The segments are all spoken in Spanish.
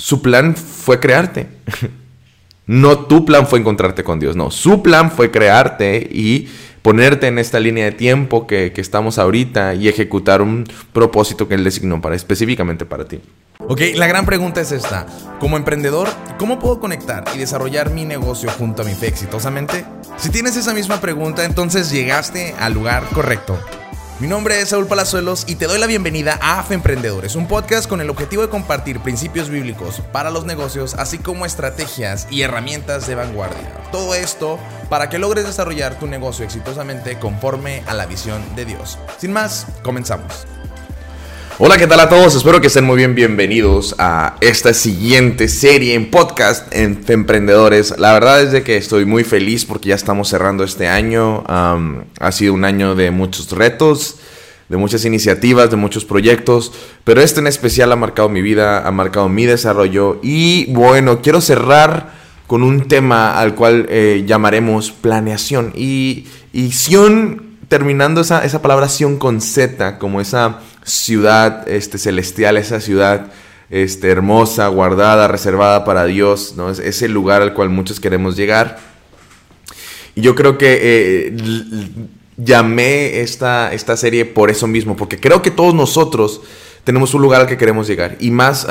su plan fue crearte. No tu plan fue encontrarte con Dios, no. Su plan fue crearte y ponerte en esta línea de tiempo que, que estamos ahorita y ejecutar un propósito que Él designó para, específicamente para ti. Ok, la gran pregunta es esta. Como emprendedor, ¿cómo puedo conectar y desarrollar mi negocio junto a mi fe exitosamente? Si tienes esa misma pregunta, entonces llegaste al lugar correcto. Mi nombre es Saúl Palazuelos y te doy la bienvenida a AFE Emprendedores, un podcast con el objetivo de compartir principios bíblicos para los negocios, así como estrategias y herramientas de vanguardia. Todo esto para que logres desarrollar tu negocio exitosamente conforme a la visión de Dios. Sin más, comenzamos. Hola, ¿qué tal a todos? Espero que estén muy bien. Bienvenidos a esta siguiente serie en podcast en Emprendedores. La verdad es de que estoy muy feliz porque ya estamos cerrando este año. ha sido un año de muchos retos, de muchas iniciativas, de muchos proyectos, pero este en especial ha marcado mi vida, ha marcado mi desarrollo y bueno, quiero cerrar con un tema al cual eh, llamaremos planeación y, y Sion, terminando esa, esa palabra Sion con Z, como esa ciudad este, celestial, esa ciudad este, hermosa, guardada, reservada para Dios, ¿no? Es, el lugar al cual muchos queremos llegar. Y yo creo que eh, llamé esta, esta serie por eso mismo, porque creo que todos nosotros tenemos un lugar al que queremos llegar. Y más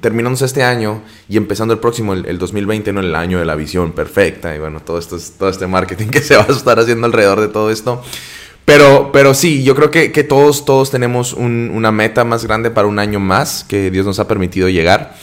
terminando este año y empezando el próximo, el, 2020, ¿no? el año de la visión perfecta. Y bueno, todo, esto, todo este marketing que se va a estar haciendo alrededor de todo esto. Pero, pero sí, yo creo que, todos, todos tenemos una meta más grande para un año más que Dios nos ha permitido llegar.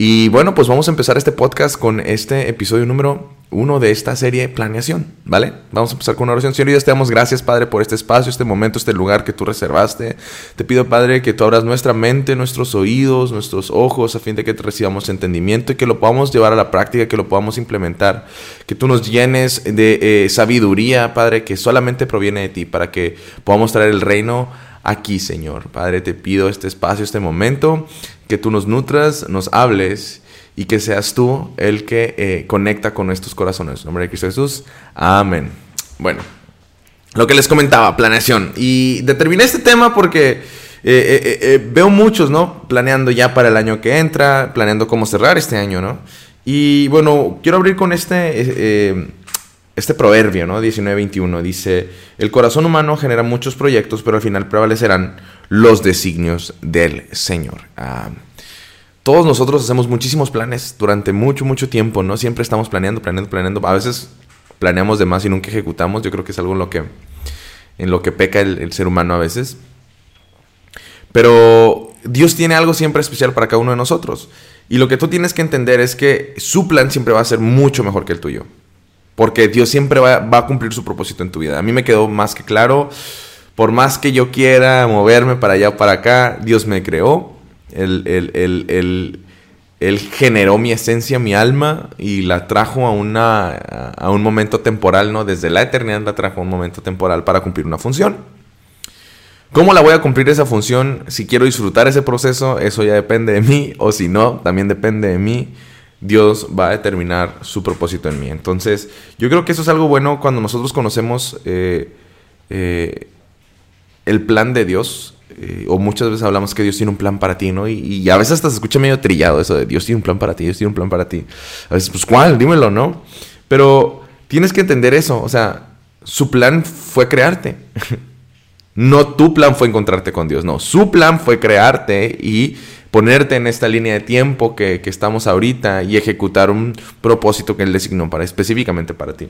Y bueno, pues vamos a empezar este podcast con este episodio número uno de esta serie Planeación, ¿vale? Vamos a empezar con una oración. Señor Dios, te damos gracias, Padre, por este espacio, este momento, este lugar que tú reservaste. Te pido, Padre, que tú abras nuestra mente, nuestros oídos, nuestros ojos, a fin de que recibamos entendimiento y que lo podamos llevar a la práctica, que lo podamos implementar. Que tú nos llenes de eh, sabiduría, Padre, que solamente proviene de ti, para que podamos traer el reino aquí, Señor. Padre, te pido este espacio, este momento, que tú nos nutras, nos hables y que seas tú el que eh, conecta con nuestros corazones. En nombre de Cristo Jesús. Amén. Bueno, lo que les comentaba, planeación. Y determiné este tema porque eh, eh, veo muchos, ¿no? Planeando ya para el año que entra, planeando cómo cerrar este año, ¿no? Y bueno, quiero abrir con este, este proverbio, ¿no? 19-21. Dice, el corazón humano genera muchos proyectos, pero al final prevalecerán los designios del Señor. Ah, todos nosotros hacemos muchísimos planes durante mucho, mucho tiempo, ¿no? Siempre estamos planeando, planeando, planeando. A veces planeamos de más y nunca ejecutamos. Yo creo que es algo en lo que, en lo que peca el, ser humano a veces. Pero Dios tiene algo siempre especial para cada uno de nosotros. Y lo que tú tienes que entender es que su plan siempre va a ser mucho mejor que el tuyo. Porque Dios siempre va, a cumplir su propósito en tu vida. A mí me quedó más que claro. Por más que yo quiera moverme para allá o para acá, Dios me creó él, generó mi esencia, mi alma y la trajo a, una, a un momento temporal, ¿no? Desde la eternidad la trajo a un momento temporal para cumplir una función. ¿Cómo la voy a cumplir esa función? Si quiero disfrutar ese proceso, eso ya depende de mí, o si no, también depende de mí. Dios va a determinar su propósito en mí. Entonces, yo creo que eso es algo bueno cuando nosotros conocemos eh, eh, el plan de Dios eh, o muchas veces hablamos que Dios tiene un plan para ti, ¿no? Y, a veces hasta se escucha medio trillado eso de Dios tiene un plan para ti, Dios tiene un plan para ti. A veces, pues, ¿cuál? Dímelo, ¿no? Pero tienes que entender eso, o sea, su plan fue crearte. no tu plan fue encontrarte con Dios, no. Su plan fue crearte y ponerte en esta línea de tiempo que, que estamos ahorita y ejecutar un propósito que Él designó para, específicamente para ti.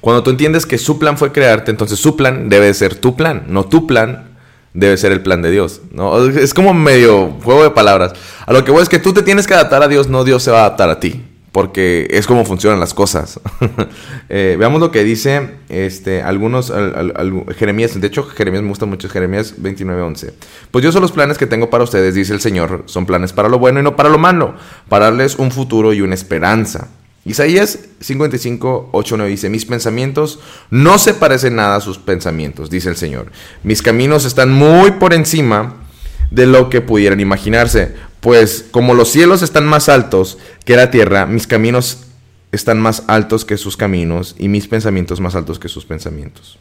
Cuando tú entiendes que su plan fue crearte, entonces su plan debe ser tu plan, no tu plan debe ser el plan de Dios. ¿no? Es como medio juego de palabras. A lo que voy es que tú te tienes que adaptar a Dios, no Dios se va a adaptar a ti. Porque es como funcionan las cosas. Eh, veamos lo que dice este, algunos, Jeremías. De hecho, Jeremías me gusta mucho, Jeremías 29:11. Pues yo son los planes que tengo para ustedes, dice el Señor. Son planes para lo bueno y no para lo malo. Para darles un futuro y una esperanza. Isaías 55, 8, 9 dice, mis pensamientos no se parecen nada a sus pensamientos, dice el Señor. Mis caminos están muy por encima de lo que pudieran imaginarse, pues como los cielos están más altos que la tierra, mis caminos están más altos que sus caminos y mis pensamientos más altos que sus pensamientos.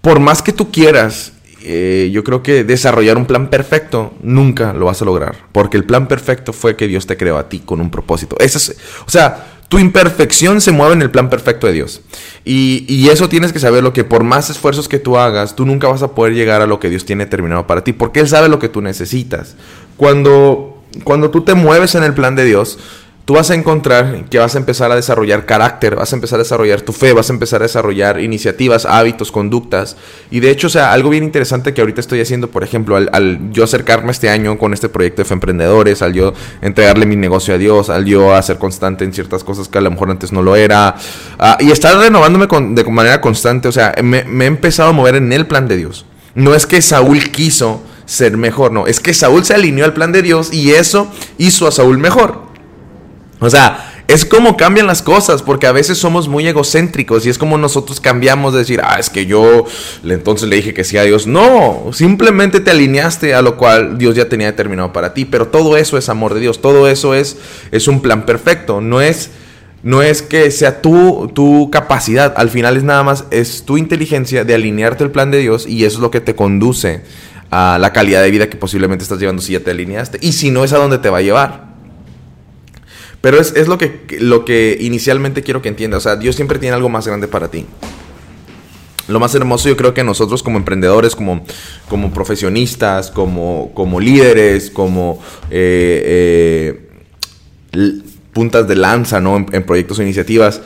Por más que tú quieras eh, yo creo que desarrollar un plan perfecto nunca lo vas a lograr. Porque el plan perfecto fue que Dios te creó a ti con un propósito. Eso es, o sea, tu imperfección se mueve en el plan perfecto de Dios. Y, y, eso tienes que saber lo que por más esfuerzos que tú hagas, tú nunca vas a poder llegar a lo que Dios tiene terminado para ti. Porque Él sabe lo que tú necesitas. Cuando, cuando tú te mueves en el plan de Dios, tú vas a encontrar que vas a empezar a desarrollar carácter, vas a empezar a desarrollar tu fe, vas a empezar a desarrollar iniciativas, hábitos, conductas. Y de hecho, o sea, algo bien interesante que ahorita estoy haciendo, por ejemplo, al, yo acercarme este año con este proyecto de Fe Emprendedores, al yo entregarle mi negocio a Dios, al yo hacer constante en ciertas cosas que a lo mejor antes no lo era, ah, y estar renovándome de manera constante, o sea, me he empezado a mover en el plan de Dios. No es que Saúl quiso ser mejor, no, es que Saúl se alineó al plan de Dios y eso hizo a Saúl mejor. O sea, es como cambian las cosas, porque a veces somos muy egocéntricos y es como nosotros cambiamos de decir, ah, es que yo entonces le dije que sí a Dios. No, simplemente te alineaste a lo cual Dios ya tenía determinado para ti, pero todo eso es amor de Dios, todo eso es, es un plan perfecto, no es, no es que sea tu, tu capacidad, al final es nada más, es tu inteligencia de alinearte al plan de Dios y eso es lo que te conduce a la calidad de vida que posiblemente estás llevando si ya te alineaste. Y si no es a donde te va a llevar. Pero es, lo, que, lo que inicialmente quiero que entiendas. O sea, Dios siempre tiene algo más grande para ti. Lo más hermoso yo creo que nosotros como emprendedores, como, como profesionistas, como, como líderes, como eh, eh, puntas de lanza ¿no? en, proyectos e iniciativas,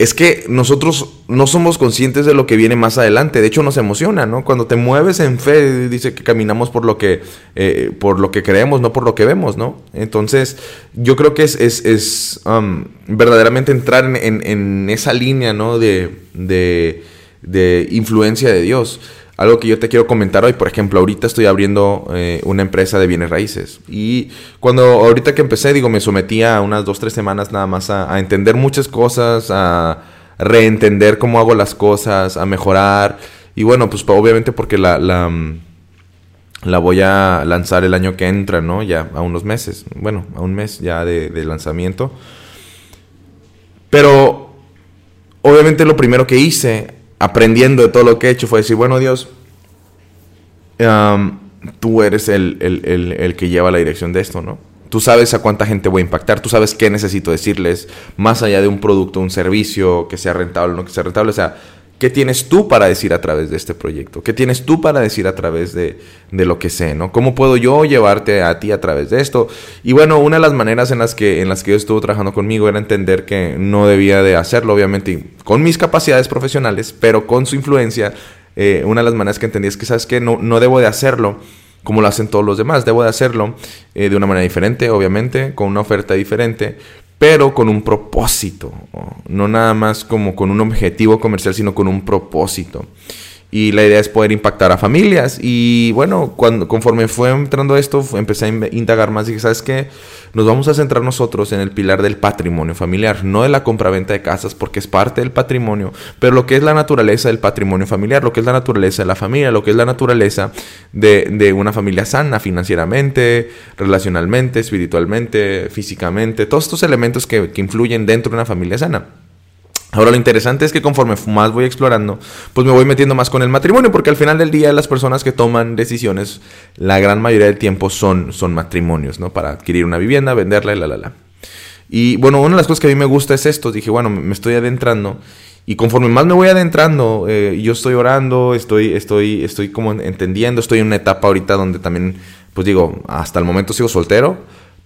es que nosotros no somos conscientes de lo que viene más adelante. De hecho, nos emociona, ¿no? Cuando te mueves en fe, dice que caminamos por lo que, eh, por lo que creemos, no por lo que vemos, ¿no? Entonces, yo creo que es, es, um, verdaderamente entrar en, esa línea, ¿no? De, de, de influencia de Dios. Algo que yo te quiero comentar hoy, por ejemplo, ahorita estoy abriendo eh, una empresa de bienes raíces. Y cuando ahorita que empecé, digo, me sometía a unas dos, tres semanas nada más a, entender muchas cosas, a reentender cómo hago las cosas, a mejorar. Y bueno, pues obviamente porque la, la, la voy a lanzar el año que entra, ¿no? Ya a unos meses. Bueno, a un mes ya de lanzamiento. Pero obviamente lo primero que hice aprendiendo de todo lo que he hecho fue decir, bueno Dios, tú eres el, el, que lleva la dirección de esto, ¿no? Tú sabes a cuánta gente voy a impactar, tú sabes qué necesito decirles, más allá de un producto, un servicio, que sea rentable o no que sea rentable, o sea, ¿Qué tienes tú para decir a través de este proyecto? ¿Qué tienes tú para decir a través de, lo que sé? ¿no? ¿Cómo puedo yo llevarte a ti a través de esto? Y bueno, una de las maneras en las que, en las que yo estuve trabajando conmigo era entender que no debía de hacerlo, obviamente, con mis capacidades profesionales, pero con su influencia. Eh, una de las maneras que entendí es que, ¿sabes qué? No, no debo de hacerlo como lo hacen todos los demás. Debo de hacerlo eh, de una manera diferente, obviamente, con una oferta diferente, pero con un propósito, no nada más como con un objetivo comercial, sino con un propósito. Y la idea es poder impactar a familias. Y bueno, cuando, conforme fue entrando esto, empecé a indagar más y dije, ¿sabes qué? Nos vamos a centrar nosotros en el pilar del patrimonio familiar, no de la compraventa de casas, porque es parte del patrimonio, pero lo que es la naturaleza del patrimonio familiar, lo que es la naturaleza de la familia, lo que es la naturaleza de, una familia sana financieramente, relacionalmente, espiritualmente, físicamente, todos estos elementos que, que influyen dentro de una familia sana. Ahora lo interesante es que conforme más voy explorando, pues me voy metiendo más con el matrimonio, porque al final del día las personas que toman decisiones, la gran mayoría del tiempo son, son matrimonios, ¿no? Para adquirir una vivienda, venderla y la, la, la. Y bueno, una de las cosas que a mí me gusta es esto, dije, bueno, me estoy adentrando y conforme más me voy adentrando, eh, yo estoy orando, estoy, estoy, estoy como entendiendo, estoy en una etapa ahorita donde también, pues digo, hasta el momento sigo soltero,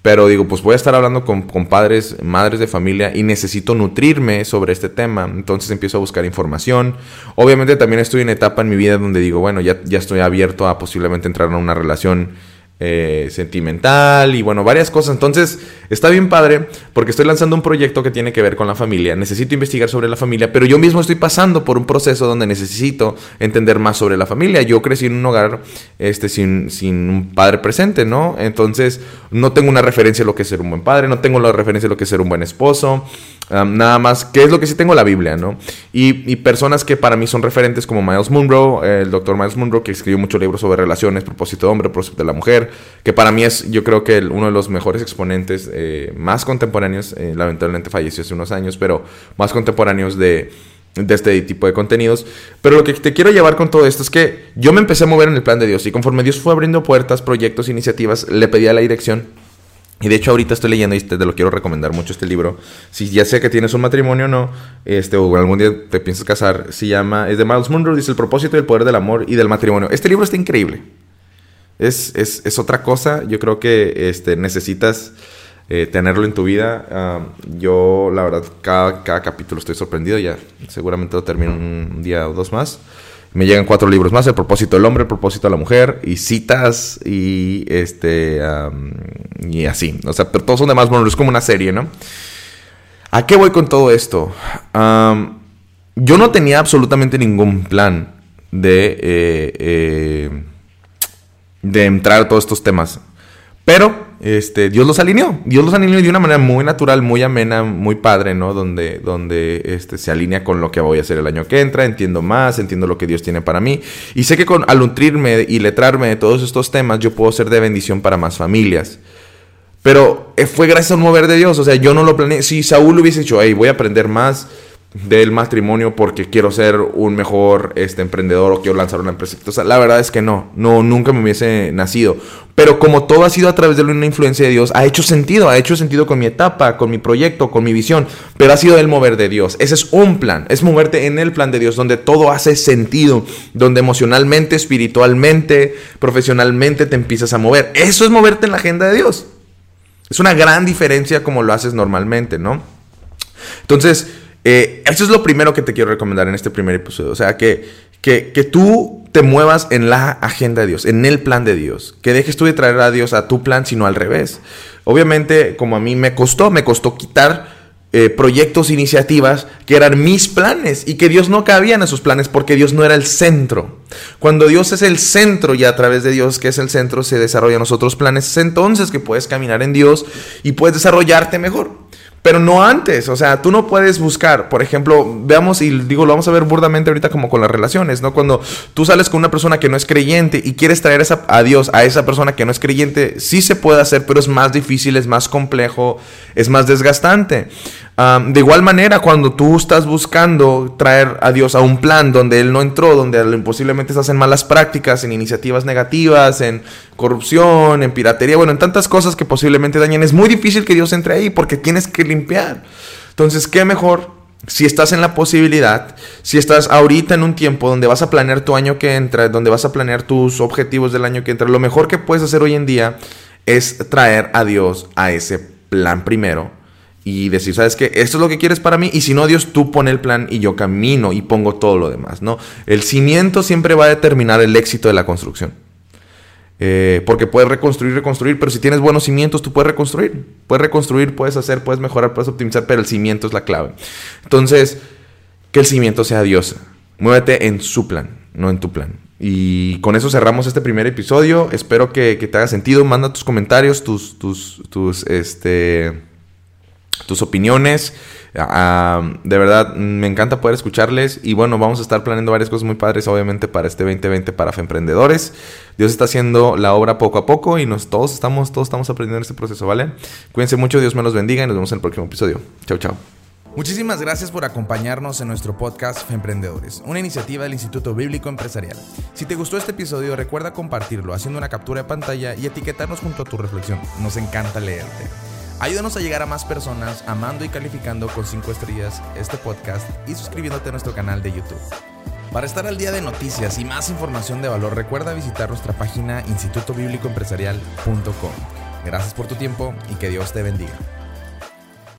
pero digo, pues voy a estar hablando con, padres, madres de familia y necesito nutrirme sobre este tema. Entonces empiezo a buscar información. Obviamente también estoy en etapa en mi vida donde digo, bueno, ya, ya estoy abierto a posiblemente entrar en una relación eh, sentimental y bueno, varias cosas. Entonces, está bien padre porque estoy lanzando un proyecto que tiene que ver con la familia. Necesito investigar sobre la familia, pero yo mismo estoy pasando por un proceso donde necesito entender más sobre la familia. Yo crecí en un hogar este, sin, sin un padre presente, ¿no? Entonces, no tengo una referencia de lo que es ser un buen padre, no tengo la referencia de lo que es ser un buen esposo nada más, ¿qué es lo que sí tengo? La Biblia, ¿no? Y, personas que para mí son referentes como Miles Monroe, el doctor Miles Monroe, que escribió muchos libros sobre relaciones, propósito de hombre, propósito de la mujer, que para mí es, yo creo que uno de los mejores exponentes eh, más contemporáneos, eh, lamentablemente falleció hace unos años, pero más contemporáneos de, de este tipo de contenidos. Pero lo que te quiero llevar con todo esto es que yo me empecé a mover en el plan de Dios y conforme Dios fue abriendo puertas, proyectos, iniciativas, le pedía la dirección. Y de hecho ahorita estoy leyendo y te, lo quiero recomendar mucho este libro. Si ya sé que tienes un matrimonio o no, este, o algún día te piensas casar, se llama, es de Miles Munro, dice El propósito y el poder del amor y del matrimonio. Este libro está increíble. Es, es, es otra cosa, yo creo que este, necesitas eh, tenerlo en tu vida. Yo, la verdad, cada, cada, capítulo estoy sorprendido. Ya seguramente lo termino un día o dos más. Me llegan cuatro libros más: El propósito del hombre, El propósito de la mujer, y citas, y este. y así. O sea, pero todos son de más bueno, es como una serie, ¿no? ¿A qué voy con todo esto? yo no tenía absolutamente ningún plan de. Eh, eh, de entrar a todos estos temas. Pero este, Dios los alineó. Dios los alineó de una manera muy natural, muy amena, muy padre, ¿no? Donde, donde este, se alinea con lo que voy a hacer el año que entra, entiendo más, entiendo lo que Dios tiene para mí. Y sé que con, al nutrirme y letrarme de todos estos temas, yo puedo ser de bendición para más familias. Pero eh, fue gracias a un mover de Dios. O sea, yo no lo planeé. Si Saúl hubiese dicho, hey, voy a aprender más del matrimonio porque quiero ser un mejor este, emprendedor o quiero lanzar una empresa. La verdad es que no, no, nunca me hubiese nacido. Pero como todo ha sido a través de una influencia de Dios, ha hecho sentido, ha hecho sentido con mi etapa, con mi proyecto, con mi visión, pero ha sido el mover de Dios. Ese es un plan, es moverte en el plan de Dios, donde todo hace sentido, donde emocionalmente, espiritualmente, profesionalmente te empiezas a mover. Eso es moverte en la agenda de Dios. Es una gran diferencia como lo haces normalmente, ¿no? Entonces, eh, eso es lo primero que te quiero recomendar en este primer episodio. O sea, que, que, que, tú te muevas en la agenda de Dios, en el plan de Dios. Que dejes tú de traer a Dios a tu plan, sino al revés. Obviamente, como a mí me costó, me costó quitar eh, proyectos, iniciativas que eran mis planes y que Dios no cabía en esos planes porque Dios no era el centro. Cuando Dios es el centro y a través de Dios, que es el centro, se desarrollan los otros planes, es entonces que puedes caminar en Dios y puedes desarrollarte mejor. Pero no antes, o sea, tú no puedes buscar, por ejemplo, veamos y digo, lo vamos a ver burdamente ahorita como con las relaciones, ¿no? Cuando tú sales con una persona que no es creyente y quieres traer esa, a Dios a esa persona que no es creyente, sí se puede hacer, pero es más difícil, es más complejo, es más desgastante de igual manera, cuando tú estás buscando traer a Dios a un plan donde Él no entró, donde imposiblemente estás en malas prácticas, en iniciativas negativas, en corrupción, en piratería, bueno, en tantas cosas que posiblemente dañen, es muy difícil que Dios entre ahí porque tienes que limpiar. Entonces, ¿qué mejor si estás en la posibilidad, si estás ahorita en un tiempo donde vas a planear tu año que entra, donde vas a planear tus objetivos del año que entra, lo mejor que puedes hacer hoy en día es traer a Dios a ese plan primero y decir, ¿sabes qué? Esto es lo que quieres para mí y si no, Dios, tú pone el plan y yo camino y pongo todo lo demás, ¿no? El cimiento siempre va a determinar el éxito de la construcción. Eh, porque puedes reconstruir, reconstruir, pero si tienes buenos cimientos, tú puedes reconstruir. Puedes reconstruir, puedes hacer, puedes mejorar, puedes optimizar, pero el cimiento es la clave. Entonces, que el cimiento sea Dios. Muévete en su plan, no en tu plan. Y con eso cerramos este primer episodio. Espero que, te haga sentido. Manda tus comentarios, tus, tus, tus, este tus opiniones. Ah, de verdad, me encanta poder escucharles. Y bueno, vamos a estar planeando varias cosas muy padres, obviamente, para este 2020 para Emprendedores. Dios está haciendo la obra poco a poco y nos, todos, estamos, todos estamos aprendiendo en este proceso, ¿vale? Cuídense mucho, Dios me los bendiga y nos vemos en el próximo episodio. Chao, chao. Muchísimas gracias por acompañarnos en nuestro podcast Emprendedores, una iniciativa del Instituto Bíblico Empresarial. Si te gustó este episodio, recuerda compartirlo haciendo una captura de pantalla y etiquetarnos junto a tu reflexión. Nos encanta leerte. Ayúdanos a llegar a más personas amando y calificando con 5 estrellas este podcast y suscribiéndote a nuestro canal de YouTube. Para estar al día de noticias y más información de valor, recuerda visitar nuestra página institutobiblicoempresarial.com. Gracias por tu tiempo y que Dios te bendiga.